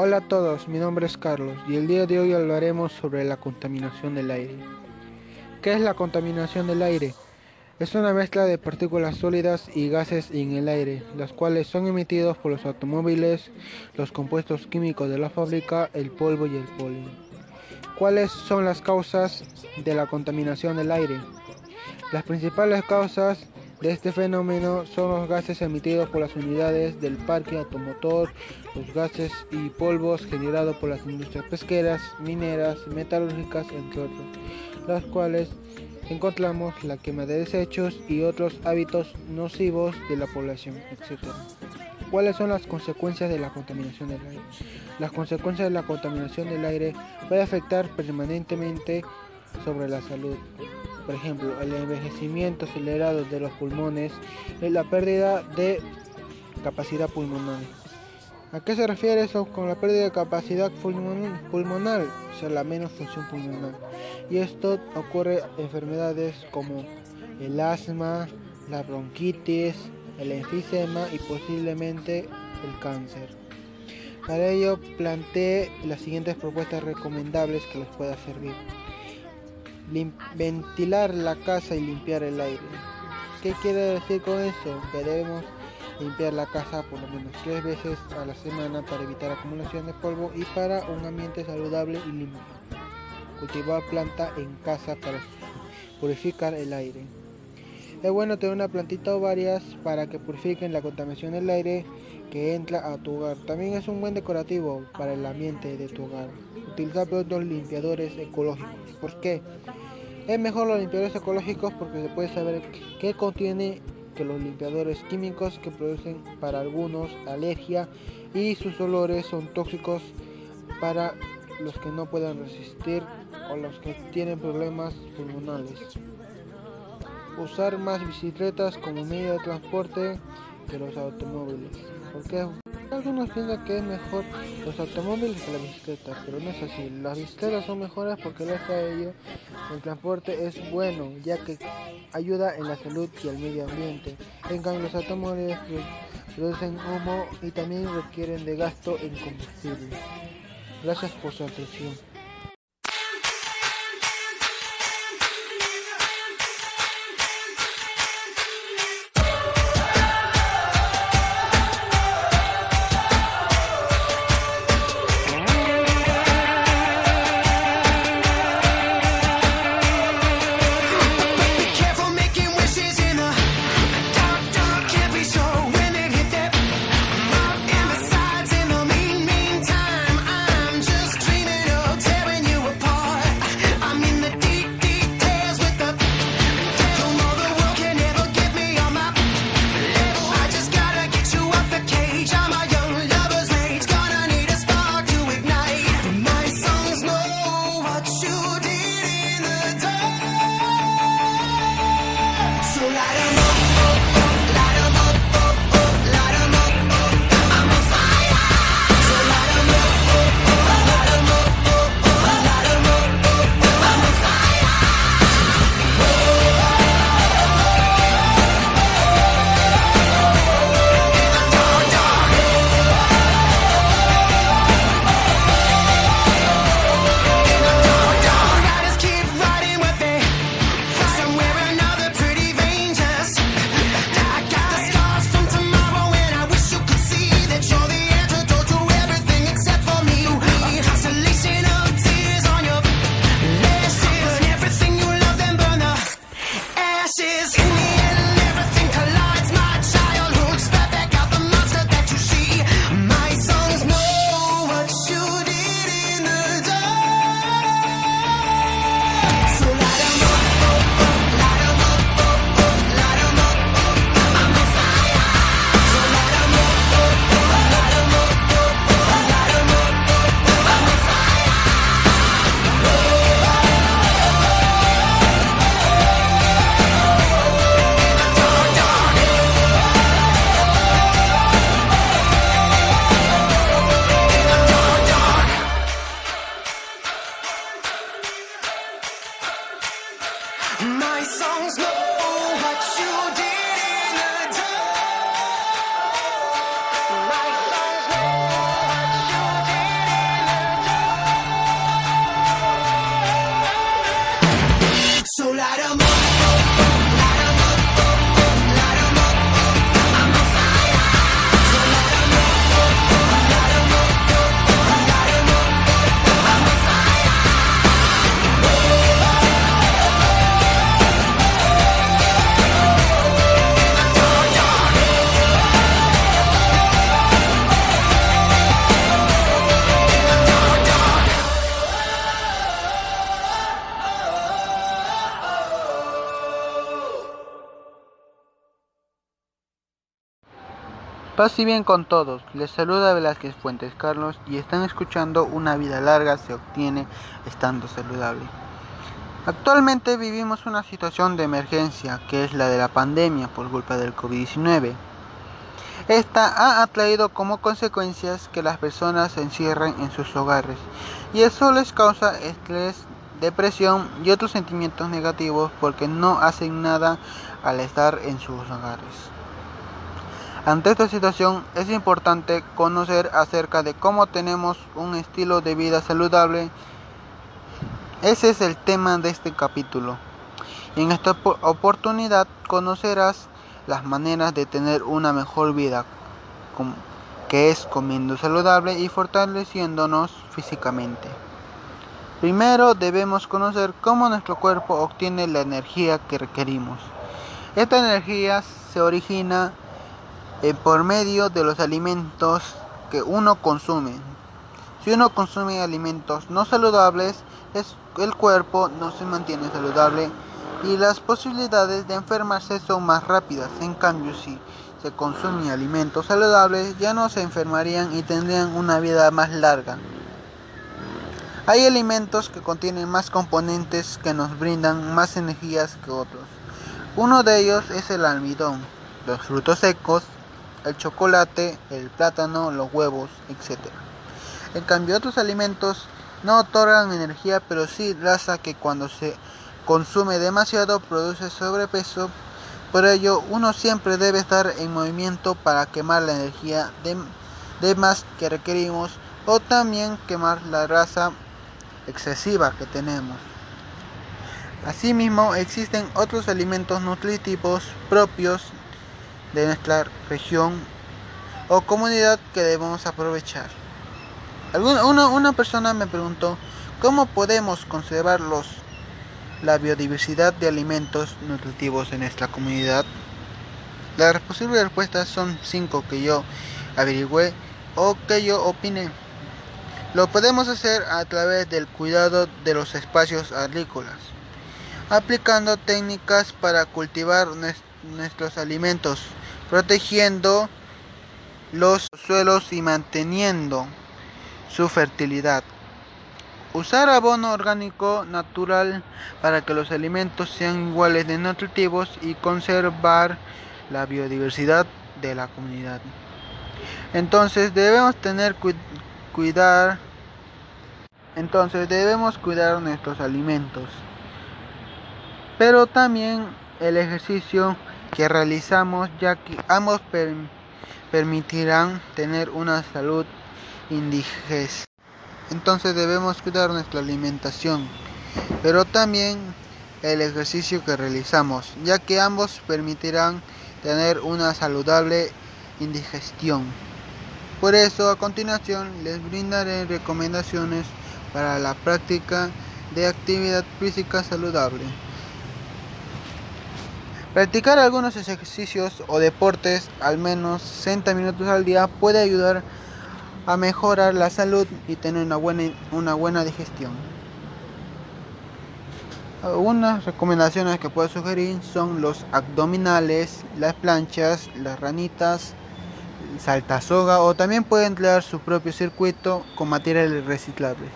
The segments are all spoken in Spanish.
Hola a todos, mi nombre es Carlos y el día de hoy hablaremos sobre la contaminación del aire. ¿Qué es la contaminación del aire? Es una mezcla de partículas sólidas y gases en el aire, las cuales son emitidos por los automóviles, los compuestos químicos de la fábrica, el polvo y el polen. ¿Cuáles son las causas de la contaminación del aire? Las principales causas de este fenómeno son los gases emitidos por las unidades del parque automotor, los gases y polvos generados por las industrias pesqueras, mineras, metalúrgicas, entre otros, los cuales encontramos la quema de desechos y otros hábitos nocivos de la población, etc. ¿Cuáles son las consecuencias de la contaminación del aire? Las consecuencias de la contaminación del aire puede afectar permanentemente sobre la salud por ejemplo, el envejecimiento acelerado de los pulmones y la pérdida de capacidad pulmonar. ¿A qué se refiere eso con la pérdida de capacidad pulmonar? O sea, la menos función pulmonar. Y esto ocurre en enfermedades como el asma, la bronquitis, el enfisema y posiblemente el cáncer. Para ello planteé las siguientes propuestas recomendables que les pueda servir ventilar la casa y limpiar el aire. ¿Qué quiere decir con eso? Que debemos limpiar la casa por lo menos tres veces a la semana para evitar acumulación de polvo y para un ambiente saludable y limpio. Cultivar planta en casa para purificar el aire. Es bueno tener una plantita o varias para que purifiquen la contaminación del aire que entra a tu hogar. También es un buen decorativo para el ambiente de tu hogar. Utilizar productos limpiadores ecológicos. ¿Por qué? Es mejor los limpiadores ecológicos porque se puede saber qué contiene que los limpiadores químicos que producen para algunos alergia y sus olores son tóxicos para los que no puedan resistir o los que tienen problemas pulmonales. Usar más bicicletas como medio de transporte que los automóviles. Porque algunos piensan que es mejor los automóviles que la bicicleta, pero no es así. Las bicicletas son mejores porque gracias a ello el transporte es bueno, ya que ayuda en la salud y al medio ambiente. En cambio, los automóviles producen humo y también requieren de gasto en combustible. Gracias por su atención. My song's know what you did. Paz y bien con todos, les saluda Velázquez Fuentes Carlos y están escuchando Una vida larga se obtiene estando saludable. Actualmente vivimos una situación de emergencia que es la de la pandemia por culpa del COVID-19. Esta ha atraído como consecuencias que las personas se encierren en sus hogares y eso les causa estrés, depresión y otros sentimientos negativos porque no hacen nada al estar en sus hogares. Ante esta situación es importante conocer acerca de cómo tenemos un estilo de vida saludable. Ese es el tema de este capítulo. en esta oportunidad conocerás las maneras de tener una mejor vida, que es comiendo saludable y fortaleciéndonos físicamente. Primero debemos conocer cómo nuestro cuerpo obtiene la energía que requerimos. Esta energía se origina por medio de los alimentos que uno consume. Si uno consume alimentos no saludables, es, el cuerpo no se mantiene saludable y las posibilidades de enfermarse son más rápidas. En cambio, si se consumen alimentos saludables, ya no se enfermarían y tendrían una vida más larga. Hay alimentos que contienen más componentes que nos brindan más energías que otros. Uno de ellos es el almidón, los frutos secos, el chocolate, el plátano, los huevos, etc. En cambio, otros alimentos no otorgan energía, pero sí grasa que cuando se consume demasiado produce sobrepeso. Por ello, uno siempre debe estar en movimiento para quemar la energía de, más que requerimos o también quemar la grasa excesiva que tenemos. Asimismo, existen otros alimentos nutritivos propios de nuestra región o comunidad que debemos aprovechar. una, una persona me preguntó cómo podemos conservar los, la biodiversidad de alimentos nutritivos en nuestra comunidad. Las posibles respuestas son cinco que yo averigüé o que yo opiné. Lo podemos hacer a través del cuidado de los espacios agrícolas, aplicando técnicas para cultivar nuestros alimentos protegiendo los suelos y manteniendo su fertilidad. Usar abono orgánico natural para que los alimentos sean iguales de nutritivos y conservar la biodiversidad de la comunidad. Entonces debemos tener cuidar entonces debemos cuidar nuestros alimentos. Pero también el ejercicio que realizamos ya que ambos permitirán tener una salud indigesta. Entonces debemos cuidar nuestra alimentación, pero también el ejercicio que realizamos, ya que ambos permitirán tener una saludable indigestión. Por eso a continuación les brindaré recomendaciones para la práctica de actividad física saludable. Practicar algunos ejercicios o deportes al menos 60 minutos al día puede ayudar a mejorar la salud y tener una buena, digestión. Algunas recomendaciones que puedo sugerir son los abdominales, las planchas, las ranitas, saltasoga o también puede emplear su propio circuito con materiales reciclables.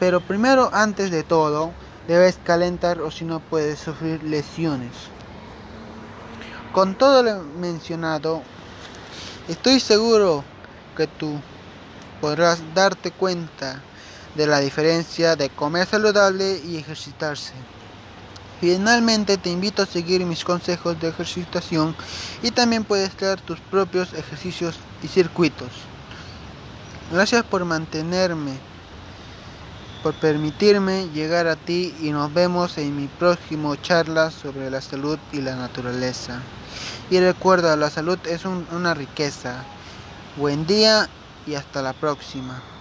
Pero primero, antes de todo, debes calentar o si no puedes sufrir lesiones. Con todo lo mencionado, estoy seguro que tú podrás darte cuenta de la diferencia de comer saludable y ejercitarse. Finalmente te invito a seguir mis consejos de ejercitación y también puedes crear tus propios ejercicios y circuitos. Gracias por mantenerme por permitirme llegar a ti y nos vemos en mi próximo charla sobre la salud y la naturaleza. Y recuerda, la salud es una riqueza. Buen día y hasta la próxima.